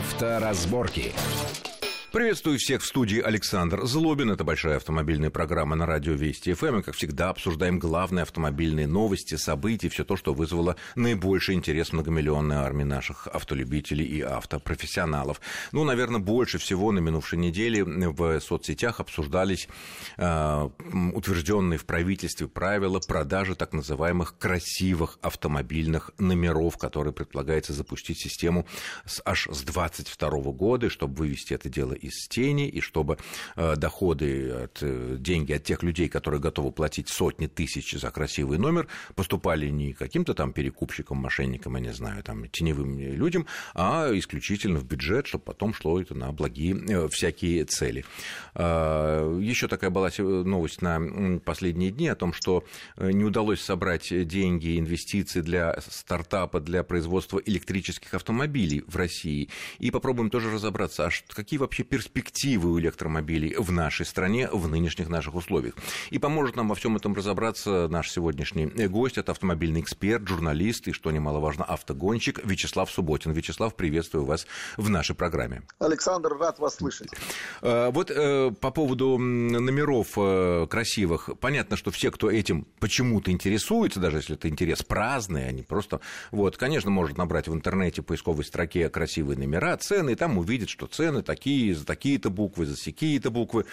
Авторазборки. Приветствую всех в студии Александр Злобин. Это большая автомобильная программа на радио Вести ФМ. И, как всегда, обсуждаем главные автомобильные новости, события, все то, что вызвало наибольший интерес многомиллионной армии наших автолюбителей и автопрофессионалов. Ну, наверное, больше всего на минувшей неделе в соцсетях обсуждались э, утвержденные в правительстве правила продажи так называемых красивых автомобильных номеров, которые предполагается запустить систему с, аж с 22 года, чтобы вывести это дело из тени, и чтобы э, доходы, от, э, деньги от тех людей, которые готовы платить сотни тысяч за красивый номер, поступали не каким-то там перекупщикам, мошенникам, я не знаю, там, теневым людям, а исключительно в бюджет, чтобы потом шло это на благие э, всякие цели. Еще такая была новость на последние дни о том, что не удалось собрать деньги, инвестиции для стартапа, для производства электрических автомобилей в России. И попробуем тоже разобраться, а какие вообще перспективы у электромобилей в нашей стране в нынешних наших условиях. И поможет нам во всем этом разобраться наш сегодняшний гость. Это автомобильный эксперт, журналист и, что немаловажно, автогонщик Вячеслав Субботин. Вячеслав, приветствую вас в нашей программе. Александр, рад вас слышать. Э, вот э, по поводу номеров э, красивых. Понятно, что все, кто этим почему-то интересуется, даже если это интерес праздный, они просто... Вот, конечно, может набрать в интернете поисковой строке красивые номера, цены, и там увидит, что цены такие, за такие-то буквы, за такие-то буквы,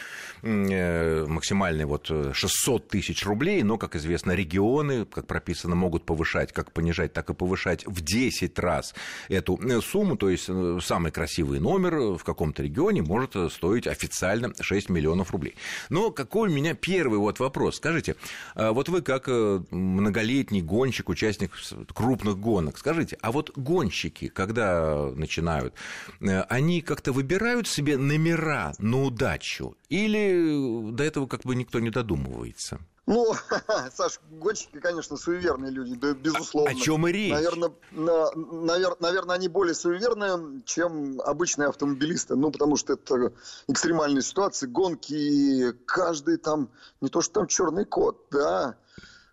э, максимальный вот 600 э, тысяч рублей, но, как известно, регионы, как прописано, могут повышать, как понижать, так и повышать в 10 раз эту э, сумму, то есть самый красивый номер в каком-то регионе может стоить официально 6 миллионов рублей. Но какой у меня первый вот вопрос? Скажите, вот вы как многолетний гонщик, участник крупных гонок, скажите, а вот гонщики, когда начинают, они как-то выбирают себе номера на удачу? Или до этого как бы никто не додумывается? Ну, Саш, гонщики, конечно, суеверные люди, да, безусловно. О, о чем и речь? Наверное, на, навер, наверное, они более суеверные, чем обычные автомобилисты. Ну, потому что это экстремальные ситуации, гонки, каждый там, не то что там черный кот, да,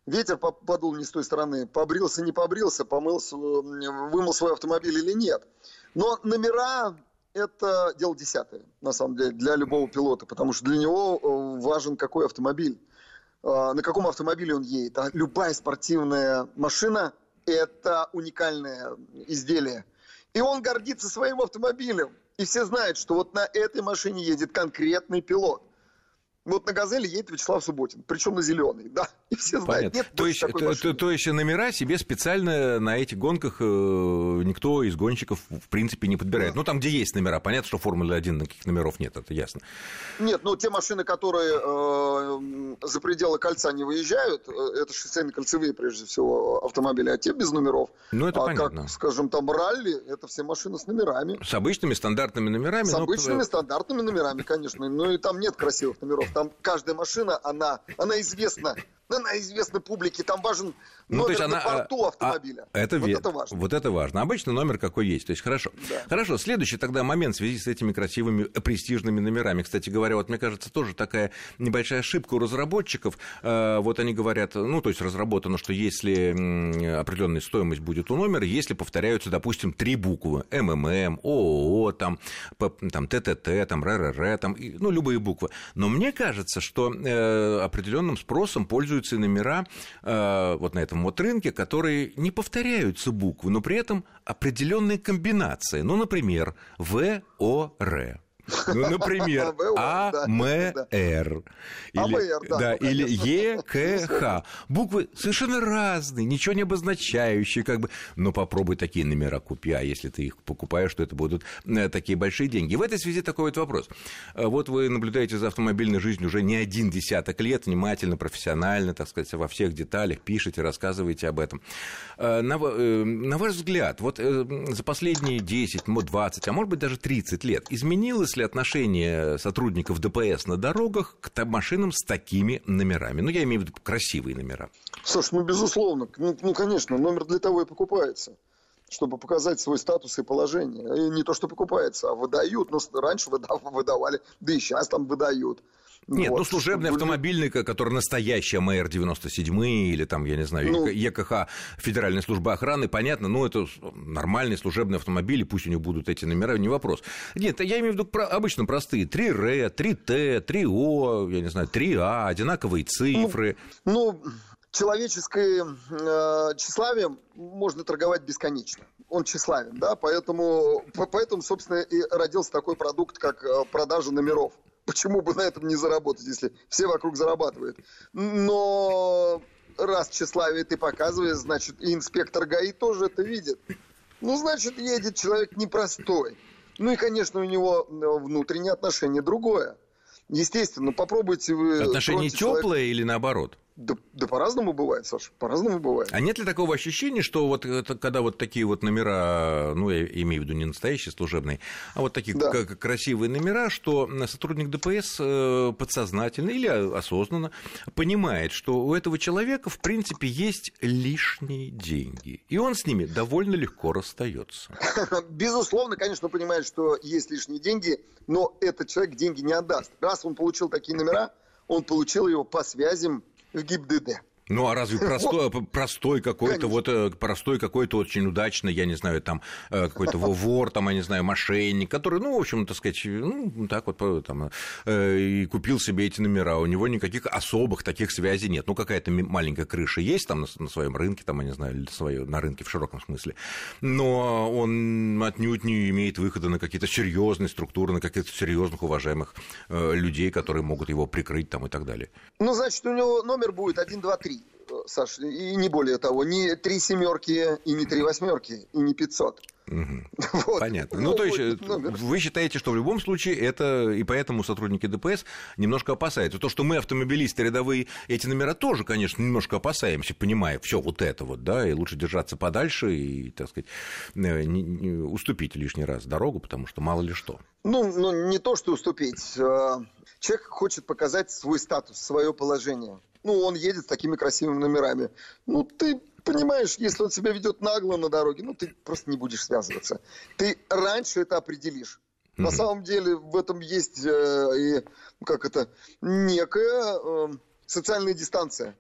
ветер подул не с той стороны, побрился, не побрился, помылся, вымыл свой автомобиль или нет. Но номера это дело десятое, на самом деле, для любого пилота, потому что для него э, важен какой автомобиль, э, на каком автомобиле он едет. А любая спортивная машина – это уникальное изделие. И он гордится своим автомобилем. И все знают, что вот на этой машине едет конкретный пилот – вот на «Газели» едет Вячеслав Субботин, причем на зеленый, да, и все знают. Нет то, есть, то, то, то есть номера себе специально на этих гонках э, никто из гонщиков в принципе не подбирает. Да. Ну, там, где есть номера, понятно, что Формулы-1 никаких номеров нет, это ясно. Нет, ну, те машины, которые э, за пределы кольца не выезжают, э, это шоссейно-кольцевые, прежде всего, автомобили, а те без номеров. Ну, это а понятно. как, скажем, там ралли, это все машины с номерами. С обычными стандартными номерами? С но... обычными стандартными номерами, конечно. Ну, и там нет красивых номеров. Там каждая машина, она, она известна она известна публике, там важен ну, номер то есть на борту а, автомобиля. А, это, вот это важно. Вот это важно. Обычно номер какой есть. То есть хорошо. Да. Хорошо, следующий тогда момент в связи с этими красивыми э, престижными номерами. Кстати говоря, вот мне кажется, тоже такая небольшая ошибка у разработчиков. Э, вот они говорят, ну, то есть разработано, что если определенная стоимость будет у номера, если повторяются, допустим, три буквы МММ, ООО, там, там ТТТ, там РРР, там, ну, любые буквы. Но мне кажется, что э, определенным спросом пользуются используются номера э, вот на этом вот рынке, которые не повторяются буквы, но при этом определенные комбинации. Ну, например, ВОР. Ну, например, АМР. Или, да, или ЕКХ. Буквы совершенно разные, ничего не обозначающие, как бы. Но попробуй такие номера купи, а если ты их покупаешь, то это будут э, такие большие деньги. В этой связи такой вот вопрос. Э, вот вы наблюдаете за автомобильной жизнью уже не один десяток лет, внимательно, профессионально, так сказать, во всех деталях пишете, рассказываете об этом. Э, на, на ваш взгляд, вот за последние 10, 20, а может быть даже 30 лет изменилось ли отношение сотрудников ДПС на дорогах к машинам с такими номерами? Ну, я имею в виду красивые номера. Слушай, ну, безусловно. Ну, ну, конечно, номер для того и покупается чтобы показать свой статус и положение. И не то, что покупается, а выдают. Ну, раньше выдавали, да и сейчас там выдают. Нет, ну, вот. ну служебный автомобильный, который настоящий МР-97 или там, я не знаю, ну, ЕКХ, Федеральная служба охраны, понятно, ну это нормальные служебные автомобили, пусть у них будут эти номера, не вопрос. Нет, я имею в виду про, обычно простые, 3Р, 3Т, 3О, я не знаю, 3А, одинаковые цифры. Ну, ну человеческое э, тщеславием можно торговать бесконечно. Он тщеславен, да, поэтому, поэтому, собственно, и родился такой продукт, как э, продажа номеров. Почему бы на этом не заработать, если все вокруг зарабатывают? Но раз тщеславие ты показываешь, значит, и инспектор ГАИ тоже это видит. Ну, значит, едет человек непростой. Ну и, конечно, у него э, внутреннее отношение другое. Естественно, попробуйте вы... Отношения теплые человека... или наоборот? Да, да по-разному бывает, Саша, по-разному бывает. А нет ли такого ощущения, что вот это, когда вот такие вот номера, ну, я имею в виду не настоящие служебные, а вот такие да. как красивые номера, что сотрудник ДПС э, подсознательно или осознанно понимает, что у этого человека, в принципе, есть лишние деньги, и он с ними довольно легко расстается. Безусловно, конечно, понимает, что есть лишние деньги, но этот человек деньги не отдаст. Раз он получил такие номера, он получил его по связям в ГИБДД. Ну а разве простой, простой какой-то вот э, простой какой-то очень удачный, я не знаю, там э, какой-то вор, там, я не знаю, мошенник, который, ну, в общем, так сказать, ну, так вот там э, и купил себе эти номера, у него никаких особых таких связей нет. Ну, какая-то маленькая крыша есть там на, на своем рынке, там, я не знаю, или свое, на рынке в широком смысле, но он отнюдь не имеет выхода на какие-то серьезные структуры, на каких-то серьезных уважаемых людей, которые могут его прикрыть там и так далее. Ну, значит, у него номер будет 1, 2, 3. Саш, и не более того, не три семерки и не три восьмерки и не пятьсот. Угу. Вот. Понятно. Ну, ну, то есть, вы считаете, что в любом случае это, и поэтому сотрудники ДПС немножко опасаются. То, что мы, автомобилисты рядовые, эти номера тоже, конечно, немножко опасаемся, понимая все вот это вот, да, и лучше держаться подальше и, так сказать, э, не, не, уступить лишний раз дорогу, потому что мало ли что. Ну, ну, не то, что уступить. А, человек хочет показать свой статус, свое положение ну, он едет с такими красивыми номерами. Ну, ты понимаешь, если он себя ведет нагло на дороге, ну, ты просто не будешь связываться. Ты раньше это определишь. Mm-hmm. На самом деле в этом есть э, и, как это, некая э, социальная дистанция.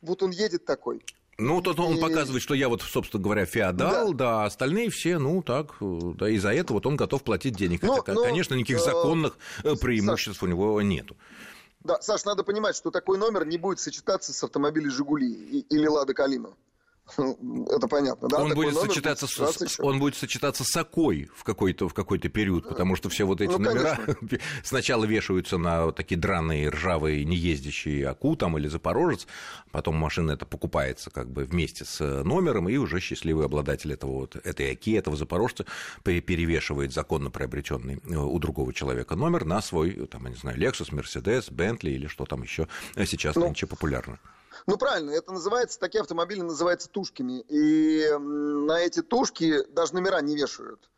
Вот он едет такой. Ну, тут он и... показывает, что я вот, собственно говоря, феодал, да, да остальные все, ну, так, да, из-за этого вот он готов платить денег. Но, Хотя, но, конечно, никаких э, законных э, преимуществ Саша, у него нету. Да, Саш, надо понимать, что такой номер не будет сочетаться с автомобилем «Жигули» или «Лада Калина». Это понятно, да? Он будет, сочетаться будет с, он будет сочетаться с окой в какой-то в какой-то период, потому что все вот эти ну, номера сначала вешаются на вот такие драные, ржавые, неездящие аку там или запорожец, потом машина это покупается как бы вместе с номером, и уже счастливый обладатель этого вот, этой оки, этого запорожца перевешивает законно приобретенный э, у другого человека номер на свой, там, я не знаю, Lexus, Mercedes, Bentley или что там еще сейчас ну, нынче популярно. Ну, правильно, это называется, такие автомобили называются тушками. И на эти тушки даже номера не вешают.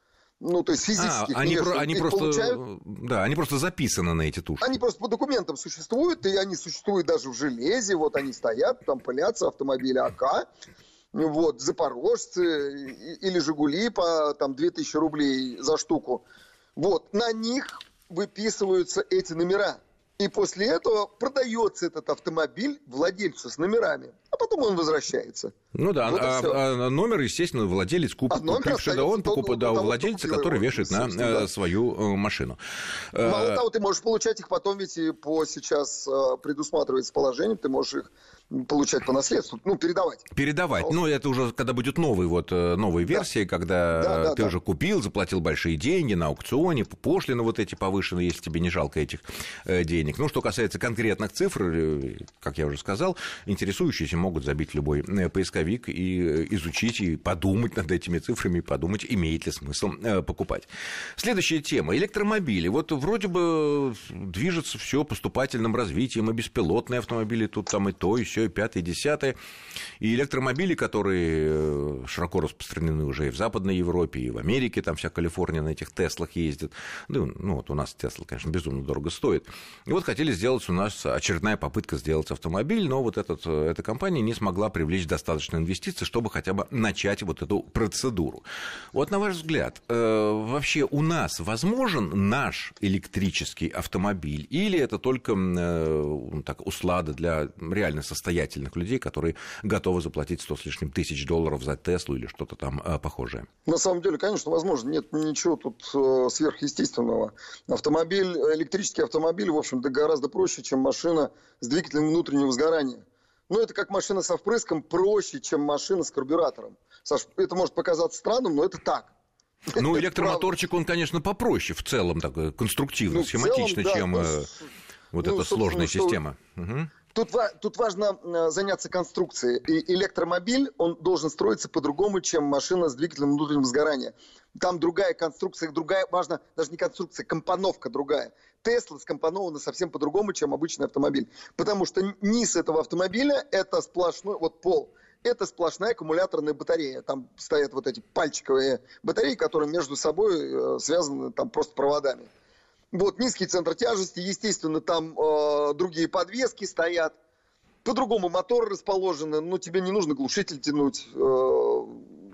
Ну, то есть физически. А, они, про, они просто, получают, да, они просто записаны на эти тушки. Они просто по документам существуют, и они существуют даже в железе. Вот они стоят, там пылятся автомобили АК, вот, запорожцы или Жигули по там 2000 рублей за штуку. Вот, на них выписываются эти номера. И после этого продается этот автомобиль владельцу с номерами, а потом он возвращается. Ну да, вот а, а номер, естественно, владелец куп, а купивший, да, он покупает, да, у владельца, который вешает на да. Э, свою э, машину. Мало э, того, ты можешь получать их потом, ведь и по сейчас предусматривается положением, ты можешь их получать по наследству, ну, передавать. Передавать. Ну, это уже когда будет новый, вот, э, новые версии, да. когда да, да, ты да. уже купил, заплатил большие деньги на аукционе, пошлины вот эти повышенные, если тебе не жалко этих э, денег. Ну, что касается конкретных цифр, э, как я уже сказал, интересующиеся могут забить любой поисковик и изучить, и подумать над этими цифрами, и подумать, имеет ли смысл покупать. Следующая тема. Электромобили. Вот вроде бы движется все поступательным развитием, и беспилотные автомобили тут там и то, и все все, пятое, десятое. И электромобили, которые э, широко распространены уже и в Западной Европе, и в Америке, там вся Калифорния на этих Теслах ездит. Ну, ну вот у нас Тесла, конечно, безумно дорого стоит. И вот хотели сделать у нас очередная попытка сделать автомобиль, но вот этот, э, эта компания не смогла привлечь достаточно инвестиций, чтобы хотя бы начать вот эту процедуру. Вот на ваш взгляд, э, вообще у нас возможен наш электрический автомобиль или это только так, услада для реально состоятельных людей, которые готовы заплатить 100 с лишним тысяч долларов за Теслу или что-то там э, похожее? На самом деле, конечно, возможно. Нет ничего тут э, сверхъестественного. Автомобиль, электрический автомобиль, в общем-то, гораздо проще, чем машина с двигателем внутреннего сгорания. Но это как машина со впрыском проще, чем машина с карбюратором. Саш, это может показаться странным, но это так. Ну, электромоторчик, он, конечно, попроще в целом, так, конструктивно, ну, схематично, целом, да, чем ну, э, вот ну, эта сложная что... система. Угу. Тут, тут важно э, заняться конструкцией. И электромобиль, он должен строиться по-другому, чем машина с двигателем внутреннего сгорания. Там другая конструкция, другая, важно, даже не конструкция, компоновка другая. Тесла скомпонована совсем по-другому, чем обычный автомобиль. Потому что низ этого автомобиля – это сплошной, вот пол, это сплошная аккумуляторная батарея. Там стоят вот эти пальчиковые батареи, которые между собой э, связаны там просто проводами. Вот низкий центр тяжести, естественно, там э, другие подвески стоят. По-другому мотор расположены, но тебе не нужно глушитель тянуть. Э,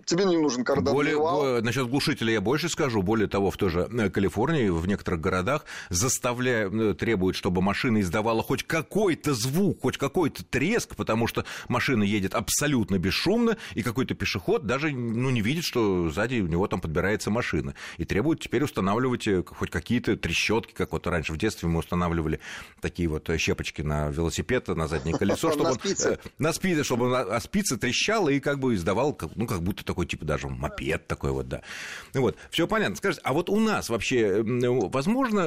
тебе не нужен кардан более, вал. Насчет глушителя я больше скажу. Более того, в той же э, Калифорнии, в некоторых городах заставляют, э, требуют, чтобы машина издавала хоть какой-то звук, хоть какой-то треск, потому что машина едет абсолютно бесшумно, и какой-то пешеход даже ну, не видит, что сзади у него там подбирается машина. И требуют теперь устанавливать э, хоть какие-то трещотки, как вот раньше в детстве мы устанавливали такие вот щепочки на велосипед, на заднее колесо, чтобы он... На спице. чтобы а спица трещала и как бы издавал, ну, как будто такой типа даже мопед такой вот, да. Ну вот, все понятно. Скажите, а вот у нас вообще возможно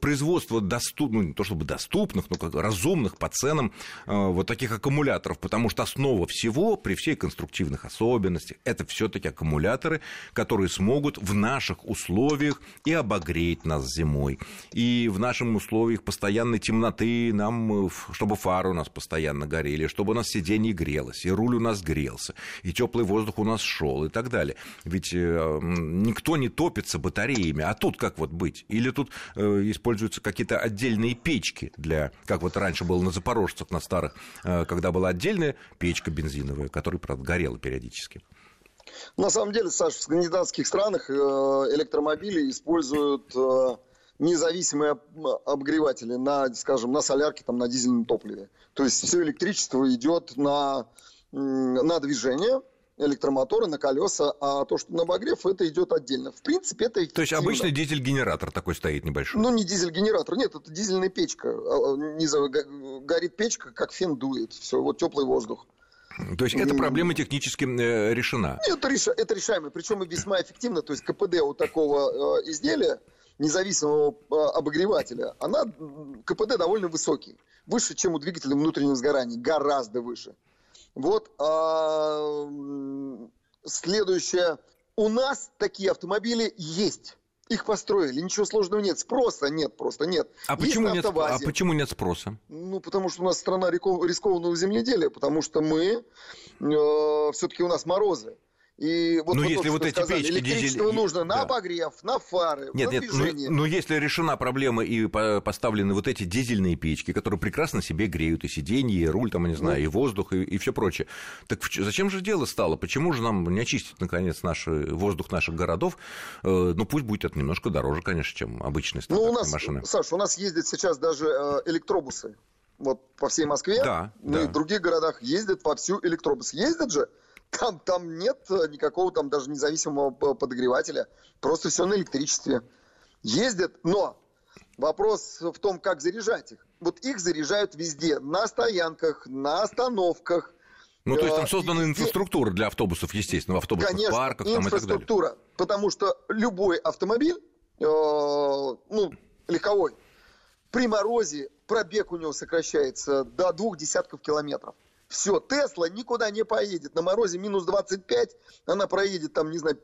производство доступных, ну, не то чтобы доступных, но как разумных по ценам э, вот таких аккумуляторов, потому что основа всего при всей конструктивных особенностях это все-таки аккумуляторы, которые смогут в наших условиях и обогреть нас зимой, и в нашем условиях постоянной темноты нам, э, чтобы фары у нас постоянно горели, чтобы у нас сиденье грелось, и руль у нас грелся, и теплый воздух у нас шел и так далее. Ведь э, никто не топится батареями. А тут как вот быть? Или тут э, используются какие-то отдельные печки для, как вот раньше было на Запорожцах, на старых, э, когда была отдельная печка бензиновая, которая, правда, горела периодически. На самом деле, Саш, в скандинавских странах электромобили используют независимые обогреватели на, скажем, на солярке, там, на дизельном топливе. То есть все электричество идет на, на движение, электромоторы на колеса, а то, что на обогрев, это идет отдельно. В принципе, это То есть обычный дизель-генератор такой стоит небольшой? Ну, не дизель-генератор, нет, это дизельная печка. А, а, горит печка, как фен дует. Все, вот теплый воздух. То есть эта проблема технически э, решена? Нет, это, реш... это решаемо, причем и весьма эффективно. То есть КПД у такого э, изделия, независимого э, обогревателя, она, КПД довольно высокий. Выше, чем у двигателя внутреннего сгорания, гораздо выше. Вот а, следующее. У нас такие автомобили есть. Их построили, ничего сложного нет, спроса нет, просто нет. А почему, нет, а почему нет спроса? Ну, потому что у нас страна рискованного земледелия, потому что мы, э, все-таки у нас морозы. И вот ну, если вот эти сказали, печки электричество дизель... нужно на да. обогрев, на фары, нет, на нет, ну, движение. Ну, ну, если решена проблема и поставлены вот эти дизельные печки, которые прекрасно себе греют и сиденье, и руль, там, я не знаю, ну. и воздух, и, и все прочее. Так зачем же дело стало? Почему же нам не очистить, наконец, наш воздух наших городов? Э, ну, пусть будет это немножко дороже, конечно, чем обычные ну, у нас, машины. Саша, у нас ездят сейчас даже э, электробусы. Вот по всей Москве, да, ну да. и в других городах ездят по всю электробус. Ездят же, там, там нет э, никакого там даже независимого подогревателя. Просто все на электричестве. Ездят, но вопрос в том, как заряжать их. Вот их заряжают везде. На стоянках, на остановках. Ну, то есть там э, создана инфраструктура для автобусов, естественно, в автобусных Конечно, парках там, инфраструктура, и так далее. потому что любой автомобиль, э, ну, легковой, при морозе пробег у него сокращается до двух десятков километров. Все, Тесла никуда не поедет. На морозе минус 25, она проедет там, не знаю,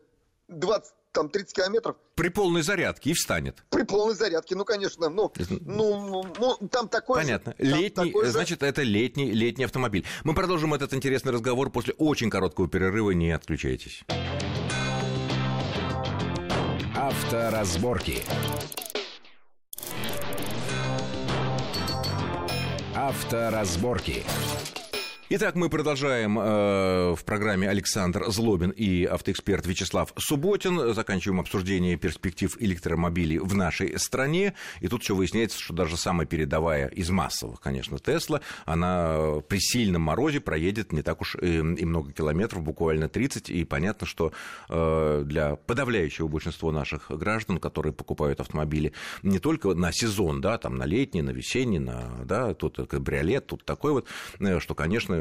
20, там 30 километров. При полной зарядке и встанет. При полной зарядке, ну, конечно, ну, ну, ну там такой Понятно. же... Понятно. Летний, такой значит, же... это летний, летний автомобиль. Мы продолжим этот интересный разговор после очень короткого перерыва. Не отключайтесь. Авторазборки. Авторазборки. Итак, мы продолжаем э, в программе Александр Злобин и автоэксперт Вячеслав Субботин. Заканчиваем обсуждение перспектив электромобилей в нашей стране. И тут все выясняется, что даже самая передовая из массовых, конечно, Тесла, она при сильном морозе проедет не так уж и, и много километров, буквально 30. И понятно, что э, для подавляющего большинства наших граждан, которые покупают автомобили не только на сезон, да, там на летний, на весенний, на, да, тут кабриолет, тут такой вот, э, что, конечно,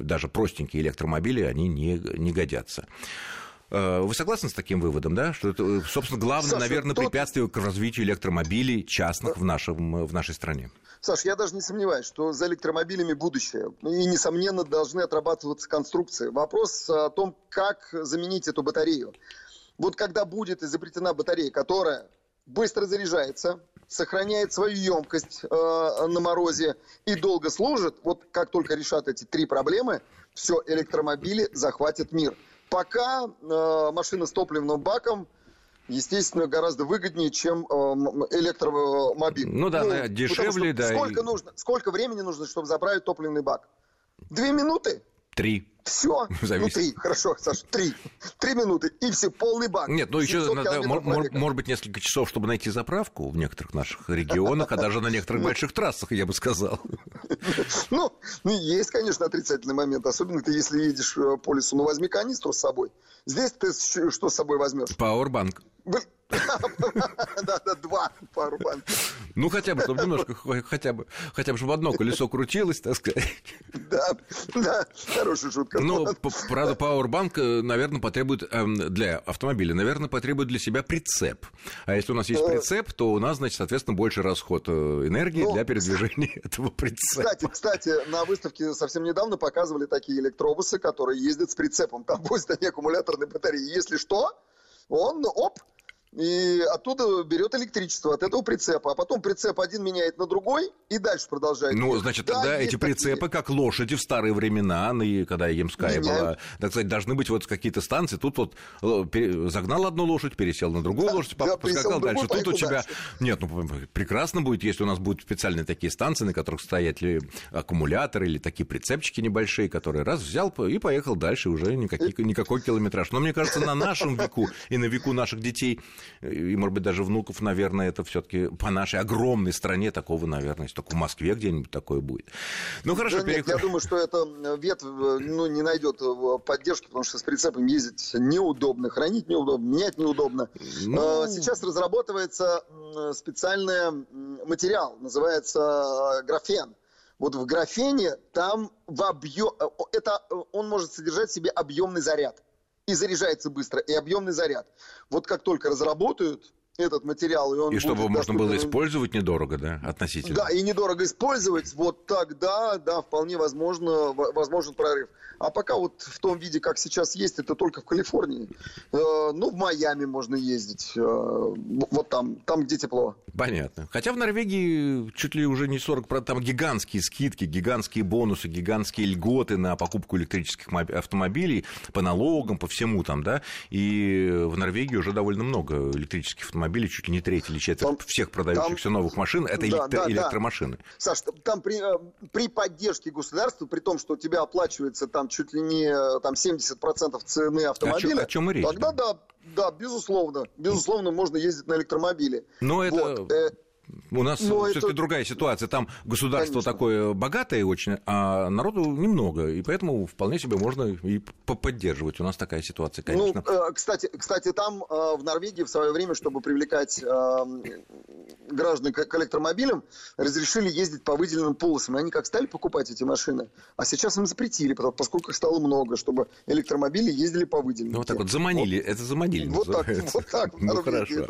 даже простенькие электромобили, они не, не годятся. Э, вы согласны с таким выводом, да? Что это, собственно, главное, Саша, наверное, тут... препятствие к развитию электромобилей частных в, нашем, в нашей стране? Саш, я даже не сомневаюсь, что за электромобилями будущее. И, несомненно, должны отрабатываться конструкции. Вопрос о том, как заменить эту батарею. Вот когда будет изобретена батарея, которая быстро заряжается, сохраняет свою емкость э, на морозе и долго служит, вот как только решат эти три проблемы, все, электромобили захватят мир. Пока э, машина с топливным баком естественно, гораздо выгоднее, чем э, электромобиль. Ну да, ну, дешевле, да. Сколько, и... нужно, сколько времени нужно, чтобы заправить топливный бак? Две минуты? Три. Все, ну три, хорошо, Саш, три. Три минуты, и все, полный бак. Нет, ну еще надо, может, может быть, несколько часов, чтобы найти заправку в некоторых наших регионах, а даже на некоторых ну. больших трассах, я бы сказал. Ну, ну, есть, конечно, отрицательный момент, особенно ты, если едешь э, по лесу, ну, возьми канистру с собой. Здесь ты что с собой возьмешь? Пауэрбанк. Да, да, два пару банк. Ну, хотя бы, чтобы немножко, хотя бы, хотя бы, чтобы одно колесо крутилось, так сказать. Да, да, хорошая шутка. Ну, правда, Powerbank, э, наверное, потребует эм, для автомобиля, наверное, потребует для себя прицеп. А если у нас есть э. прицеп, то у нас, значит, соответственно, больше расход э, энергии ну, для передвижения этого прицепа. Кстати, кстати, на выставке совсем недавно показывали такие электробусы, которые ездят с прицепом. Там возят они аккумуляторные батареи. Если что, он, оп, и оттуда берет электричество от этого прицепа, а потом прицеп один меняет на другой и дальше продажает. Ну, значит, да, тогда эти прицепы, такие. как лошади в старые времена, и когда Емская Меняют. была, так сказать, должны быть вот какие-то станции. Тут вот э, загнал одну лошадь, пересел на другую да, лошадь, да, поскакал дальше. Тут у тебя... Дальше. Нет, ну, прекрасно будет, если у нас будут специальные такие станции, на которых стоят ли аккумуляторы или такие прицепчики небольшие, которые раз взял и поехал дальше, уже никаких, никакой километраж. Но мне кажется, на нашем веку и на веку наших детей и, может быть, даже внуков, наверное, это все таки по нашей огромной стране такого, наверное, если только в Москве где-нибудь такое будет. Ну, хорошо, да переход... нет, я думаю, что это ветвь ну, не найдет поддержки, потому что с прицепом ездить неудобно, хранить неудобно, менять неудобно. Ну... А, сейчас разрабатывается специальный материал, называется графен. Вот в графене там в объем, э, это он может содержать в себе объемный заряд и заряжается быстро, и объемный заряд. Вот как только разработают этот материал, и он И чтобы можно было использовать недорого, да, относительно? Да, и недорого использовать, вот тогда, да, вполне возможно, возможен прорыв. А пока вот в том виде, как сейчас есть, это только в Калифорнии. Э, ну, в Майами можно ездить, э, вот там, там, где тепло. Понятно. Хотя в Норвегии чуть ли уже не 40%, там гигантские скидки, гигантские бонусы, гигантские льготы на покупку электрических автомобилей по налогам, по всему там, да, и в Норвегии уже довольно много электрических автомобилей, чуть ли не треть или четверть там, всех продающихся там, новых машин, это да, электро- да, электромашины. Да. Саш, там при, э, при поддержке государства, при том, что у тебя оплачивается там чуть ли не там 70% цены автомобиля, о чем, о чем речь? Тогда да, да, безусловно, безусловно, можно ездить на электромобиле. Но вот. это э, у нас все-таки это... другая ситуация. Там государство Конечно. такое богатое очень, а народу немного. И поэтому вполне себе можно и поддерживать. У нас такая ситуация, ну, конечно. Ну, кстати, кстати, там э, в Норвегии в свое время, чтобы привлекать э, граждан к электромобилям, разрешили ездить по выделенным полосам. И они как стали покупать эти машины, а сейчас им запретили, поскольку их стало много, чтобы электромобили ездили по выделенным. Ну, вот так вот заманили. Вот. Это заманили. Вот так, вот так. Ну, хорошо.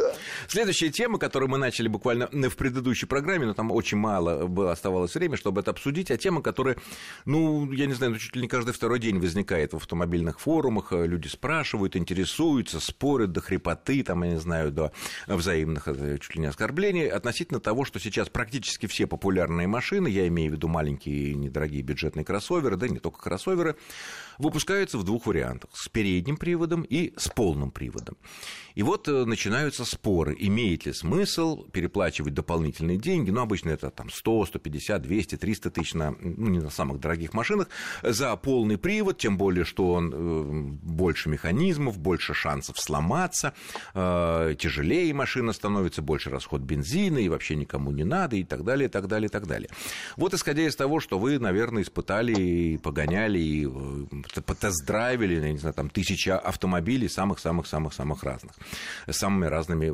Следующая тема, которую мы начали буквально в предыдущей программе, но там очень мало было, оставалось время, чтобы это обсудить, а тема, которая, ну, я не знаю, ну, чуть ли не каждый второй день возникает в автомобильных форумах, люди спрашивают, интересуются, спорят до хрипоты, там, я не знаю, до взаимных чуть ли не оскорблений относительно того, что сейчас практически все популярные машины, я имею в виду маленькие недорогие бюджетные кроссоверы, да не только кроссоверы, выпускаются в двух вариантах. С передним приводом и с полным приводом. И вот э, начинаются споры, имеет ли смысл переплачивать дополнительные деньги, ну, обычно это там 100, 150, 200, 300 тысяч на, ну, не на самых дорогих машинах, за полный привод, тем более, что он э, больше механизмов, больше шансов сломаться, э, тяжелее машина становится, больше расход бензина, и вообще никому не надо, и так далее, и так далее, и так далее. Вот исходя из того, что вы, наверное, испытали и погоняли, и потест-драйвили, я не знаю, там тысячи автомобилей самых-самых-самых-самых разных. С самыми разными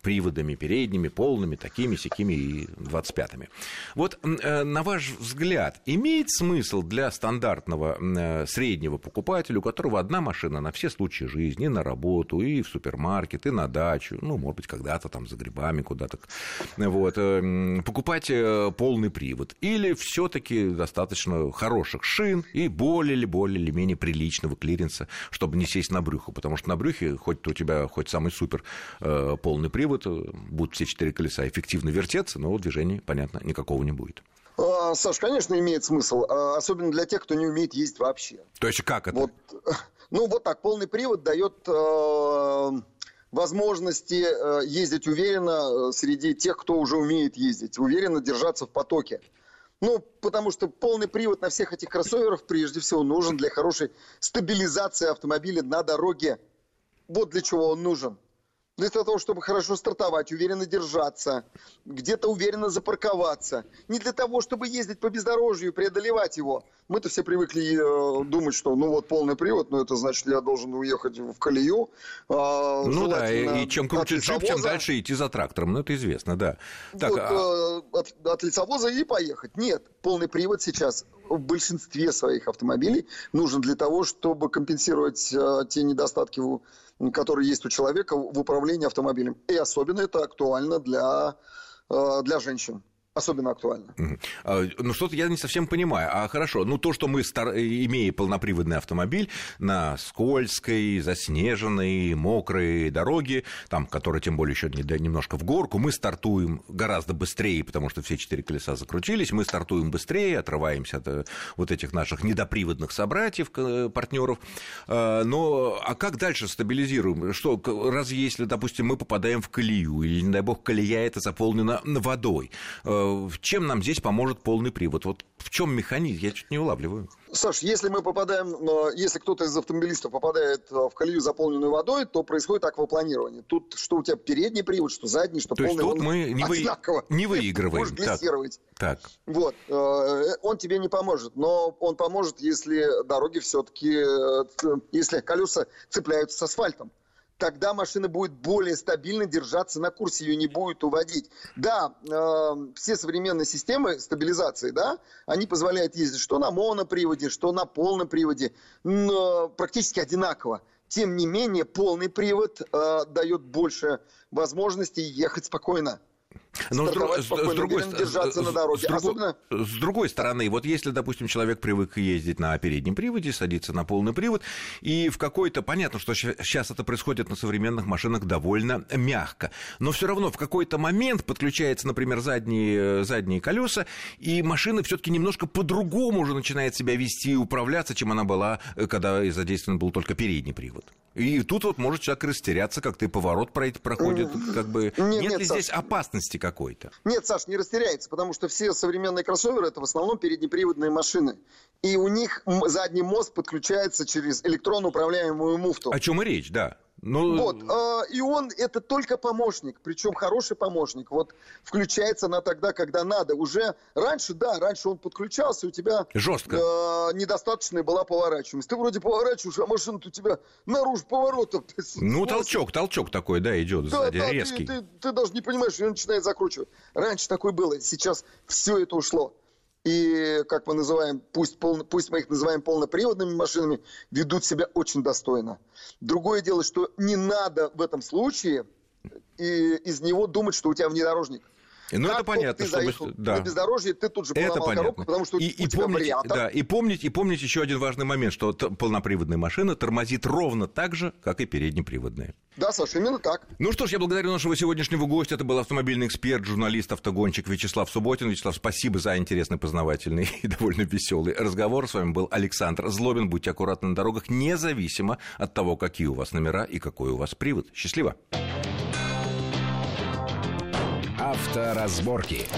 приводами передними, полными, такими, сякими и 25-ми. Вот, э, на ваш взгляд, имеет смысл для стандартного э, среднего покупателя, у которого одна машина на все случаи жизни, на работу, и в супермаркет, и на дачу, ну, может быть, когда-то там за грибами куда-то, вот, э, покупать полный привод? Или все таки достаточно хороших шин и более или более или менее приличного клиренса, чтобы не сесть на брюхо, потому что на брюхе, хоть у тебя хоть самый супер полный привод, будут все четыре колеса эффективно вертеться, но движения, понятно, никакого не будет. А, Саш, конечно, имеет смысл, а, особенно для тех, кто не умеет ездить вообще. То есть как это? Вот, ну, вот так, полный привод дает э, возможности ездить уверенно среди тех, кто уже умеет ездить, уверенно держаться в потоке. Ну, потому что полный привод на всех этих кроссоверах прежде всего нужен для хорошей стабилизации автомобиля на дороге. Вот для чего он нужен. Для того, чтобы хорошо стартовать, уверенно держаться, где-то уверенно запарковаться. Не для того, чтобы ездить по бездорожью, преодолевать его. Мы-то все привыкли э, думать, что ну вот полный привод, ну это значит, я должен уехать в колею. Э, ну да, и, и чем круче джип, тем дальше идти за трактором. Ну это известно, да. Так, вот, а... э, от, от лицевоза и поехать. Нет, полный привод сейчас в большинстве своих автомобилей нужен для того, чтобы компенсировать э, те недостатки который есть у человека в управлении автомобилем. И особенно это актуально для, э, для женщин особенно актуально. А, ну, что-то я не совсем понимаю. А хорошо, ну, то, что мы, стар... имея полноприводный автомобиль на скользкой, заснеженной, мокрой дороге, там, которая тем более еще немножко в горку, мы стартуем гораздо быстрее, потому что все четыре колеса закрутились, мы стартуем быстрее, отрываемся от э, вот этих наших недоприводных собратьев, партнеров. А, но, а как дальше стабилизируем? Что, раз если, допустим, мы попадаем в колею, или, не дай бог, колея это заполнена водой, э, чем нам здесь поможет полный привод? Вот в чем механизм? Я чуть не улавливаю. Саш, если мы попадаем, если кто-то из автомобилистов попадает э, в колею, заполненную водой, то происходит аквапланирование. Тут что у тебя передний привод, что задний, что то полный. То есть тут мы не, вы... не выигрываем. Можешь глиссировать. Так. Вот. Э, он тебе не поможет, но он поможет, если дороги все-таки, э, если колеса цепляются с асфальтом тогда машина будет более стабильно держаться на курсе, ее не будет уводить. Да, э, все современные системы стабилизации, да, они позволяют ездить что на моноприводе, что на полном приводе, но практически одинаково. Тем не менее, полный привод э, дает больше возможностей ехать спокойно. Но с, друг, с, с, другой, держаться с, на дороге. С, Особенно... с другой стороны, вот если, допустим, человек привык ездить на переднем приводе, садиться на полный привод, и в какой-то... Понятно, что сейчас это происходит на современных машинах довольно мягко, но все равно в какой-то момент подключается, например, задние, задние колеса, и машина все-таки немножко по-другому уже начинает себя вести и управляться, чем она была, когда задействован был только передний привод. И тут вот может человек растеряться, как-то и поворот проходит, как бы... Нет, нет ли Саш, здесь опасности какой-то? Нет, Саш, не растеряется, потому что все современные кроссоверы это в основном переднеприводные машины. И у них задний мост подключается через электронно управляемую муфту. О чем и речь, да. Ну... Вот, э, и он это только помощник, причем хороший помощник. Вот включается она тогда, когда надо. Уже раньше, да, раньше он подключался, у тебя жестко э, недостаточная была поворачиваемость. Ты вроде поворачиваешь, а машина у тебя наружу поворотом. Ну, толчок, толчок такой, да, идет да, сзади, да, резкий. Ты, ты, ты даже не понимаешь, он начинает закручивать. Раньше такое было, сейчас все это ушло и, как мы называем, пусть, полно, пусть мы их называем полноприводными машинами, ведут себя очень достойно. Другое дело, что не надо в этом случае и из него думать, что у тебя внедорожник. Ну, как это понятно. Ты чтобы... заехал да. на бездорожье, ты тут же поломал это понятно. коробку, потому что и, у и тебя помнить, вариатор. Да, и помнить, и помнить еще один важный момент, что полноприводная машина тормозит ровно так же, как и переднеприводная. Да, Саша, именно так. Ну что ж, я благодарю нашего сегодняшнего гостя. Это был автомобильный эксперт, журналист, автогонщик Вячеслав Субботин. Вячеслав, спасибо за интересный, познавательный и довольно веселый разговор. С вами был Александр Злобин. Будьте аккуратны на дорогах, независимо от того, какие у вас номера и какой у вас привод. Счастливо! Авторазборки.